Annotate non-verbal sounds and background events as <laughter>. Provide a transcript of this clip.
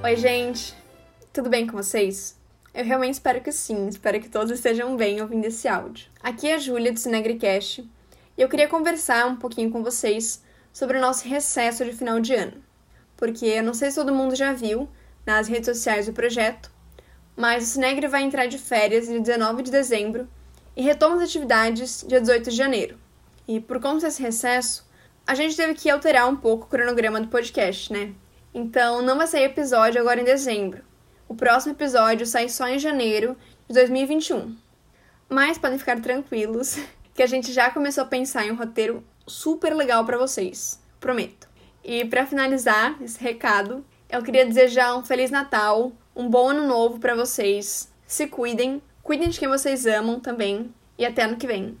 Oi, gente! Tudo bem com vocês? Eu realmente espero que sim, espero que todos estejam bem ouvindo esse áudio. Aqui é a Júlia do Cinegricast e eu queria conversar um pouquinho com vocês sobre o nosso recesso de final de ano. Porque eu não sei se todo mundo já viu nas redes sociais do projeto, mas o Cinegre vai entrar de férias dia 19 de dezembro e retoma as atividades dia 18 de janeiro. E por conta desse recesso, a gente teve que alterar um pouco o cronograma do podcast, né? Então não vai sair episódio agora em dezembro. O próximo episódio sai só em janeiro de 2021. Mas podem ficar tranquilos <laughs> que a gente já começou a pensar em um roteiro super legal para vocês, prometo. E para finalizar esse recado, eu queria desejar um feliz Natal, um bom ano novo para vocês. Se cuidem, cuidem de quem vocês amam também e até ano que vem.